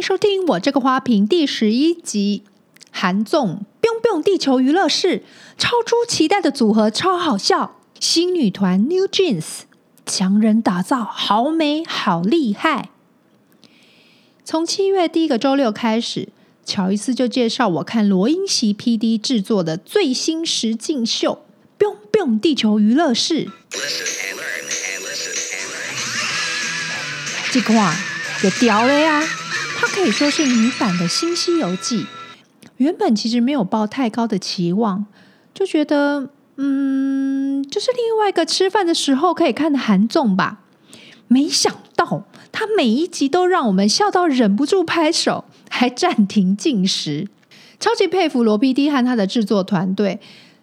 收听我这个花瓶第十一集。韩综 biu biu 地球娱乐室超出期待的组合，超好笑。新女团 New Jeans 强人打造，好美好厉害。从七月第一个周六开始，乔伊斯就介绍我看罗英席 PD 制作的最新实境秀 biu biu 地球娱乐室。这块有屌了呀！它可以说是女版的新《西游记》。原本其实没有抱太高的期望，就觉得嗯，就是另外一个吃饭的时候可以看的韩综吧。没想到它每一集都让我们笑到忍不住拍手，还暂停进食。超级佩服罗 PD 和他的制作团队，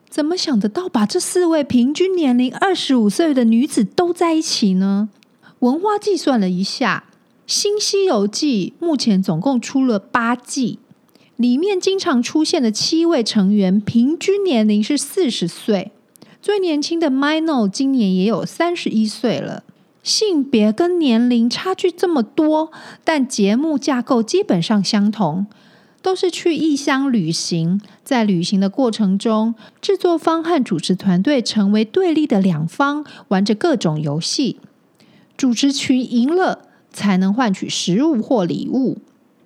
怎么想得到把这四位平均年龄二十五岁的女子都在一起呢？文化计算了一下，《新西游记》目前总共出了八季，里面经常出现的七位成员平均年龄是四十岁，最年轻的 MINO 今年也有三十一岁了。性别跟年龄差距这么多，但节目架构基本上相同，都是去异乡旅行，在旅行的过程中，制作方和主持团队成为对立的两方，玩着各种游戏。主持群赢了，才能换取食物或礼物。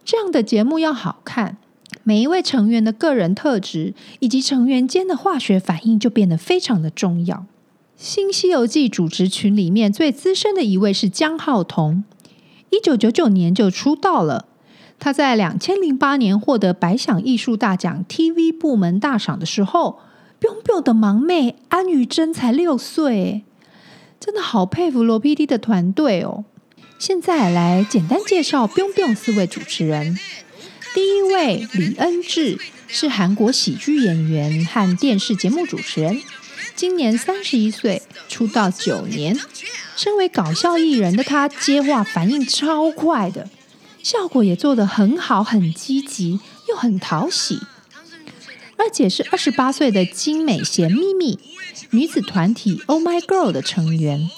这样的节目要好看，每一位成员的个人特质以及成员间的化学反应就变得非常的重要。新《西游记》主持群里面最资深的一位是姜皓彤，一九九九年就出道了。他在两千零八年获得百想艺术大奖 TV 部门大赏的时候，biang biang 的忙妹安宥真才六岁。真的好佩服罗 PD 的团队哦！现在来简单介绍 biang biang 四位主持人。第一位李恩智是韩国喜剧演员和电视节目主持人，今年三十一岁，出道九年。身为搞笑艺人的他，接话反应超快的，效果也做得很好，很积极又很讨喜。二姐是二十八岁的金美贤秘密。女子团体 Oh My Girl 的成员，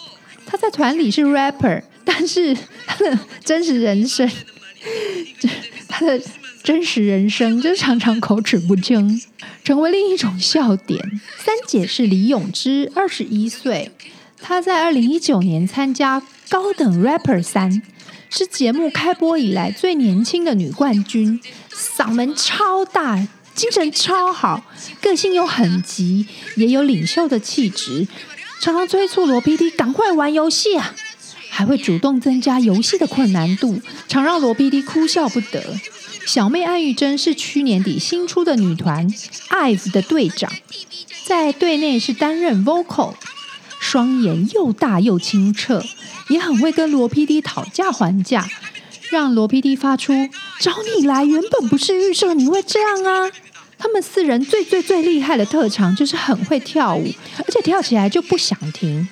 她在团里是 rapper，但是她的真实人生，她的真实人生就常常口齿不清，成为另一种笑点。三姐是李咏芝，二十一岁，她在二零一九年参加高等 Rapper 三，是节目开播以来最年轻的女冠军，嗓门超大。精神超好，个性又很急，也有领袖的气质，常常催促罗 PD 赶快玩游戏啊，还会主动增加游戏的困难度，常让罗 PD 哭笑不得。小妹安宥真是去年底新出的女团 IVE 的队长，在队内是担任 vocal，双眼又大又清澈，也很会跟罗 PD 讨价还价。让罗 PD 发出找你来，原本不是预设你会这样啊！他们四人最最最厉害的特长就是很会跳舞，而且跳起来就不想停。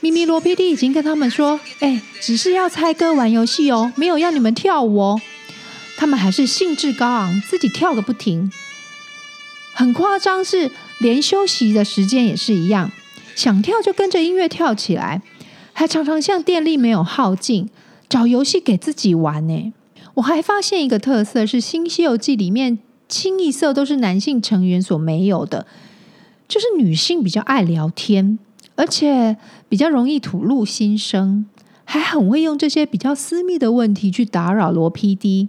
咪咪罗 PD 已经跟他们说：“哎，只是要猜歌玩游戏哦，没有要你们跳舞哦。”他们还是兴致高昂，自己跳个不停。很夸张是，连休息的时间也是一样，想跳就跟着音乐跳起来，还常常像电力没有耗尽。找游戏给自己玩呢。我还发现一个特色是《新西游记》里面清一色都是男性成员所没有的，就是女性比较爱聊天，而且比较容易吐露心声，还很会用这些比较私密的问题去打扰罗 PD，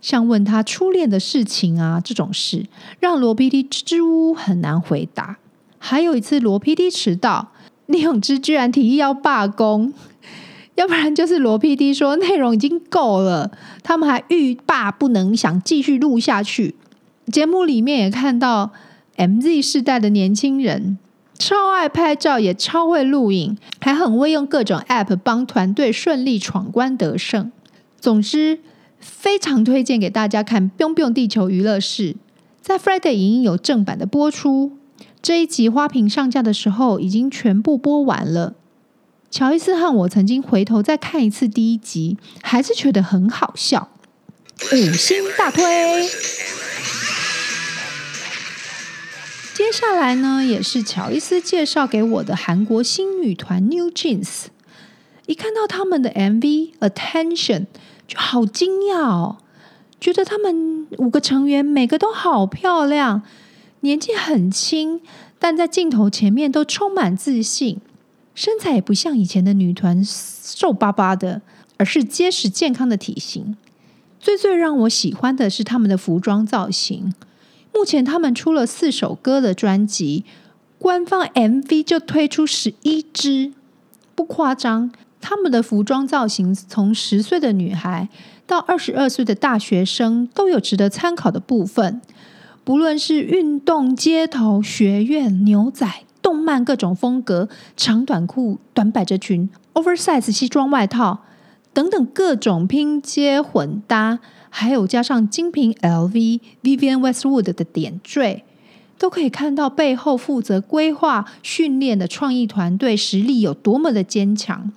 像问他初恋的事情啊这种事，让罗 PD 支支吾吾很难回答。还有一次罗 PD 迟到，李永芝居然提议要罢工。要不然就是罗 PD 说内容已经够了，他们还欲罢不能，想继续录下去。节目里面也看到 MZ 世代的年轻人超爱拍照，也超会录影，还很会用各种 App 帮团队顺利闯关得胜。总之，非常推荐给大家看《biang biang 地球娱乐室》，在 Friday 影音有正版的播出。这一集花瓶上架的时候，已经全部播完了。乔伊斯和我曾经回头再看一次第一集，还是觉得很好笑。五星大推！接下来呢，也是乔伊斯介绍给我的韩国新女团 New Jeans。一看到他们的 MV《Attention》，就好惊讶哦，觉得他们五个成员每个都好漂亮，年纪很轻，但在镜头前面都充满自信，身材也不像以前的女团瘦巴巴的，而是结实健康的体型。最最让我喜欢的是他们的服装造型。目前他们出了四首歌的专辑，官方 MV 就推出十一支，不夸张。他们的服装造型从十岁的女孩到二十二岁的大学生都有值得参考的部分。不论是运动、街头、学院、牛仔、动漫各种风格，长短裤、短百褶裙、oversize 西装外套。等等各种拼接混搭，还有加上精品 LV、Vivienne Westwood 的点缀，都可以看到背后负责规划训练的创意团队实力有多么的坚强。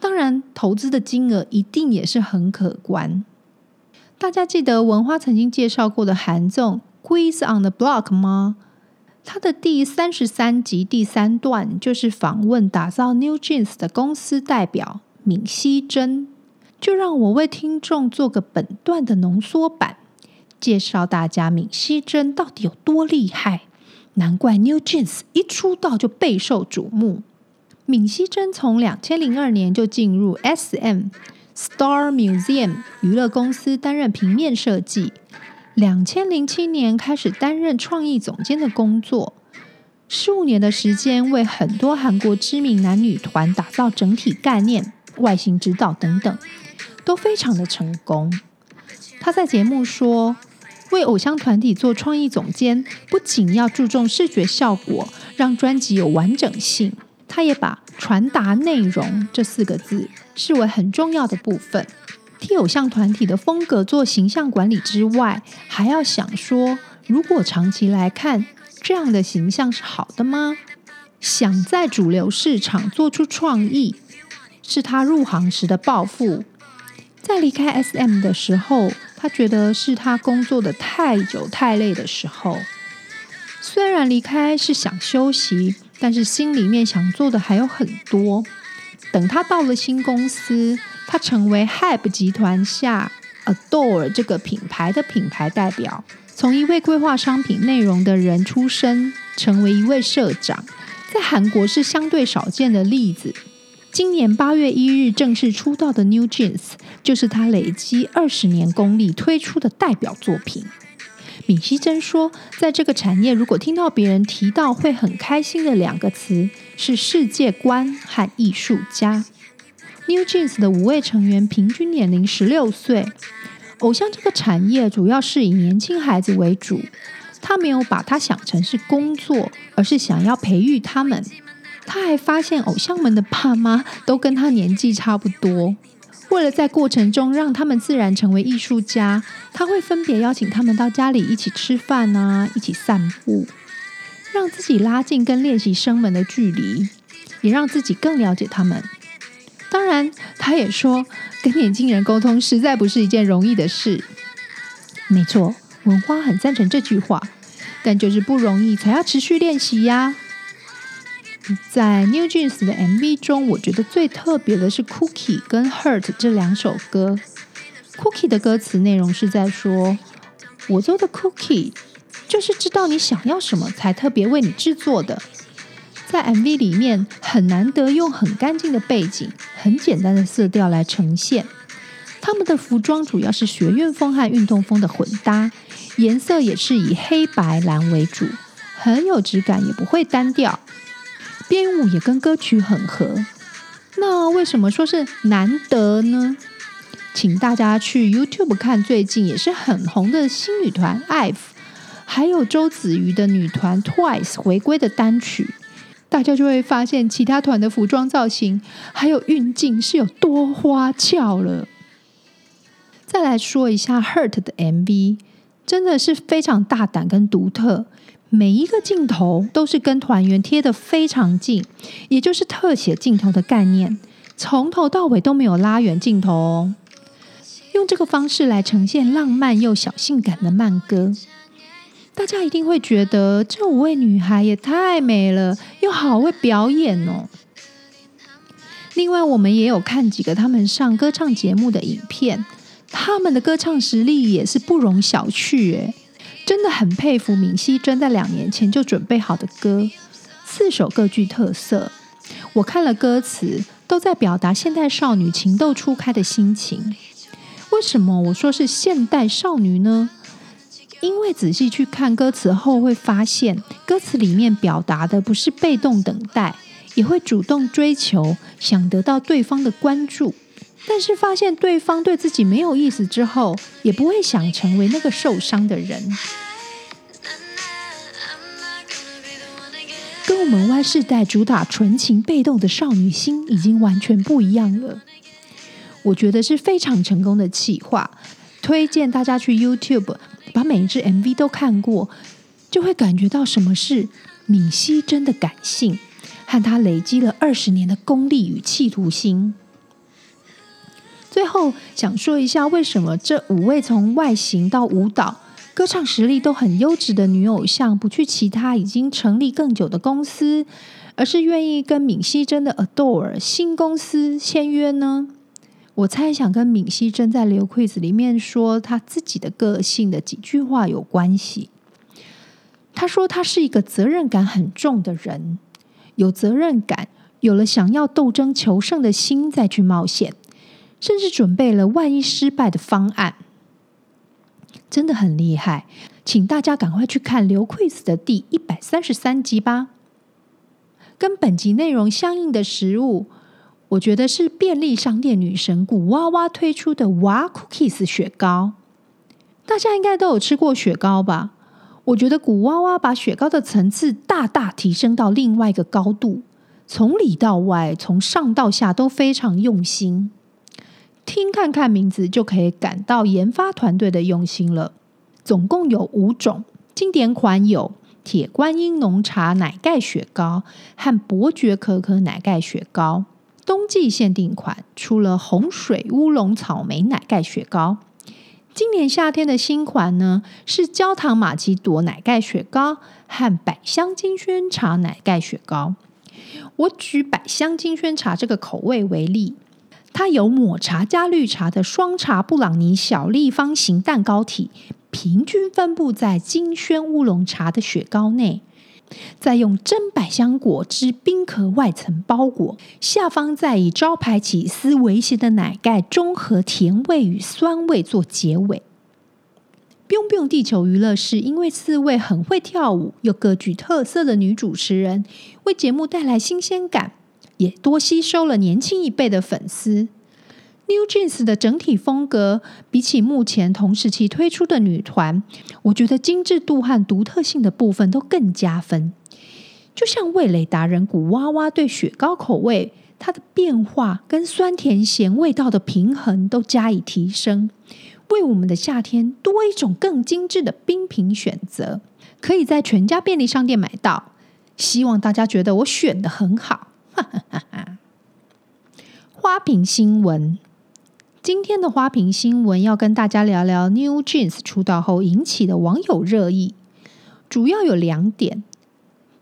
当然，投资的金额一定也是很可观。大家记得文花曾经介绍过的韩综《Quiz on the Block》吗？它的第三十三集第三段就是访问打造 New Jeans 的公司代表。闵熙珍，就让我为听众做个本段的浓缩版，介绍大家闵熙珍到底有多厉害。难怪 New Jeans 一出道就备受瞩目。闵熙珍从两千零二年就进入 SM Star Museum 娱乐公司担任平面设计，两千零七年开始担任创意总监的工作，十五年的时间为很多韩国知名男女团打造整体概念。外形指导等等都非常的成功。他在节目说，为偶像团体做创意总监，不仅要注重视觉效果，让专辑有完整性，他也把传达内容这四个字视为很重要的部分。替偶像团体的风格做形象管理之外，还要想说，如果长期来看，这样的形象是好的吗？想在主流市场做出创意。是他入行时的抱负，在离开 SM 的时候，他觉得是他工作的太久太累的时候。虽然离开是想休息，但是心里面想做的还有很多。等他到了新公司，他成为 HYBE 集团下 Adore 这个品牌的品牌代表，从一位规划商品内容的人出身，成为一位社长，在韩国是相对少见的例子。今年八月一日正式出道的 New Jeans，就是他累积二十年功力推出的代表作品。闵熙珍说，在这个产业，如果听到别人提到会很开心的两个词是世界观和艺术家。New Jeans 的五位成员平均年龄十六岁，偶像这个产业主要是以年轻孩子为主，他没有把它想成是工作，而是想要培育他们。他还发现，偶像们的爸妈都跟他年纪差不多。为了在过程中让他们自然成为艺术家，他会分别邀请他们到家里一起吃饭啊，一起散步，让自己拉近跟练习生们的距离，也让自己更了解他们。当然，他也说，跟年轻人沟通实在不是一件容易的事。没错，文花很赞成这句话，但就是不容易，才要持续练习呀。在 New Jeans 的 MV 中，我觉得最特别的是 Cookie 跟 Hurt 这两首歌。Cookie 的歌词内容是在说：“我做的 Cookie 就是知道你想要什么，才特别为你制作的。”在 MV 里面，很难得用很干净的背景、很简单的色调来呈现。他们的服装主要是学院风和运动风的混搭，颜色也是以黑白蓝为主，很有质感，也不会单调。编舞也跟歌曲很合，那为什么说是难得呢？请大家去 YouTube 看最近也是很红的新女团 IVE，还有周子瑜的女团 Twice 回归的单曲，大家就会发现其他团的服装造型还有运镜是有多花俏了。再来说一下 Hurt 的 MV，真的是非常大胆跟独特。每一个镜头都是跟团员贴得非常近，也就是特写镜头的概念，从头到尾都没有拉远镜头哦。用这个方式来呈现浪漫又小性感的慢歌，大家一定会觉得这五位女孩也太美了，又好会表演哦。另外，我们也有看几个他们上歌唱节目的影片，他们的歌唱实力也是不容小觑诶，真的很佩服明熙珍在两年前就准备好的歌，四首各具特色。我看了歌词，都在表达现代少女情窦初开的心情。为什么我说是现代少女呢？因为仔细去看歌词后，会发现歌词里面表达的不是被动等待，也会主动追求，想得到对方的关注。但是发现对方对自己没有意思之后，也不会想成为那个受伤的人。跟我们 Y 世代主打纯情被动的少女心已经完全不一样了。我觉得是非常成功的企划，推荐大家去 YouTube。把每一支 MV 都看过，就会感觉到什么是敏熙珍的感性，和她累积了二十年的功力与企图心。最后想说一下，为什么这五位从外形到舞蹈、歌唱实力都很优质的女偶像，不去其他已经成立更久的公司，而是愿意跟闵熙珍的 Adore 新公司签约呢？我猜想跟闵熙珍在《刘 quiz》里面说他自己的个性的几句话有关系。他说他是一个责任感很重的人，有责任感，有了想要斗争求胜的心再去冒险，甚至准备了万一失败的方案，真的很厉害。请大家赶快去看《刘 quiz》的第一百三十三集吧。跟本集内容相应的食物。我觉得是便利商店女神古娃娃推出的娃 Cookies 雪糕，大家应该都有吃过雪糕吧？我觉得古娃娃把雪糕的层次大大提升到另外一个高度，从里到外，从上到下都非常用心。听看看名字就可以感到研发团队的用心了。总共有五种，经典款有铁观音浓茶奶盖雪糕和伯爵可可奶盖雪糕。冬季限定款出了红水乌龙草莓奶盖雪糕，今年夏天的新款呢是焦糖玛奇朵奶盖雪糕和百香金萱茶奶盖雪糕。我举百香金萱茶这个口味为例，它有抹茶加绿茶的双茶布朗尼小立方形蛋糕体，平均分布在金萱乌龙茶的雪糕内。再用真百香果汁冰壳外层包裹，下方再以招牌起司微咸的奶盖中和甜味与酸味做结尾。Biu Biu 地球娱乐是因为四位很会跳舞又各具特色的女主持人，为节目带来新鲜感，也多吸收了年轻一辈的粉丝。New Jeans 的整体风格，比起目前同时期推出的女团，我觉得精致度和独特性的部分都更加分。就像味蕾达人古娃娃对雪糕口味，它的变化跟酸甜咸味道的平衡都加以提升，为我们的夏天多一种更精致的冰品选择，可以在全家便利商店买到。希望大家觉得我选的很好。花瓶新闻。今天的花瓶新闻要跟大家聊聊 New Jeans 出道后引起的网友热议，主要有两点。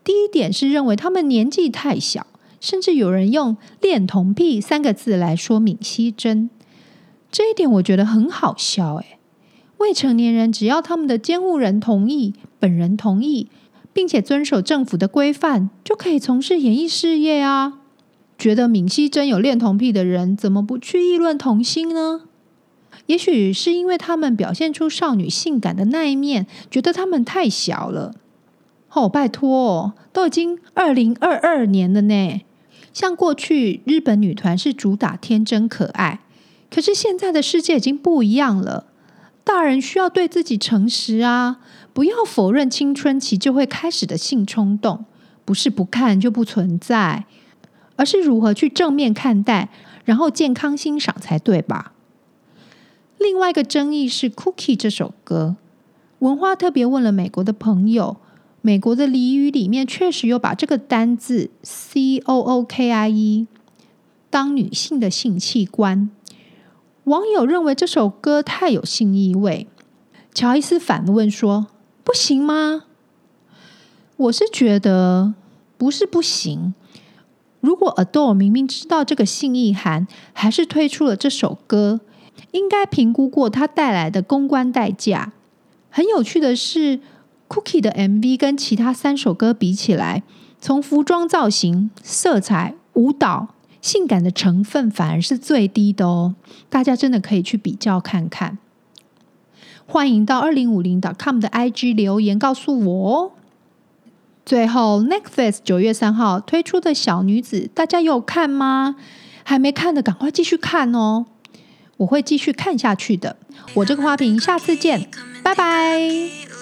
第一点是认为他们年纪太小，甚至有人用“恋童癖”三个字来说明熙珍。这一点我觉得很好笑。诶，未成年人只要他们的监护人同意、本人同意，并且遵守政府的规范，就可以从事演艺事业啊。觉得敏熙珍有恋童癖的人，怎么不去议论童星呢？也许是因为他们表现出少女性感的那一面，觉得他们太小了。哦，拜托，都已经二零二二年了呢。像过去日本女团是主打天真可爱，可是现在的世界已经不一样了。大人需要对自己诚实啊，不要否认青春期就会开始的性冲动，不是不看就不存在。而是如何去正面看待，然后健康欣赏才对吧？另外一个争议是《Cookie》这首歌，文花特别问了美国的朋友，美国的俚语里面确实有把这个单字 C O O K I E 当女性的性器官。网友认为这首歌太有性意味，乔伊斯反问说：“不行吗？”我是觉得不是不行。如果 Adore 明明知道这个性意涵，还是推出了这首歌，应该评估过它带来的公关代价。很有趣的是，Cookie 的 MV 跟其他三首歌比起来，从服装造型、色彩、舞蹈、性感的成分反而是最低的哦。大家真的可以去比较看看。欢迎到二零五零 .com 的 IG 留言告诉我哦。最后，Netflix 九月三号推出的小女子，大家有看吗？还没看的，赶快继续看哦！我会继续看下去的。我这个花瓶，下次见，拜拜。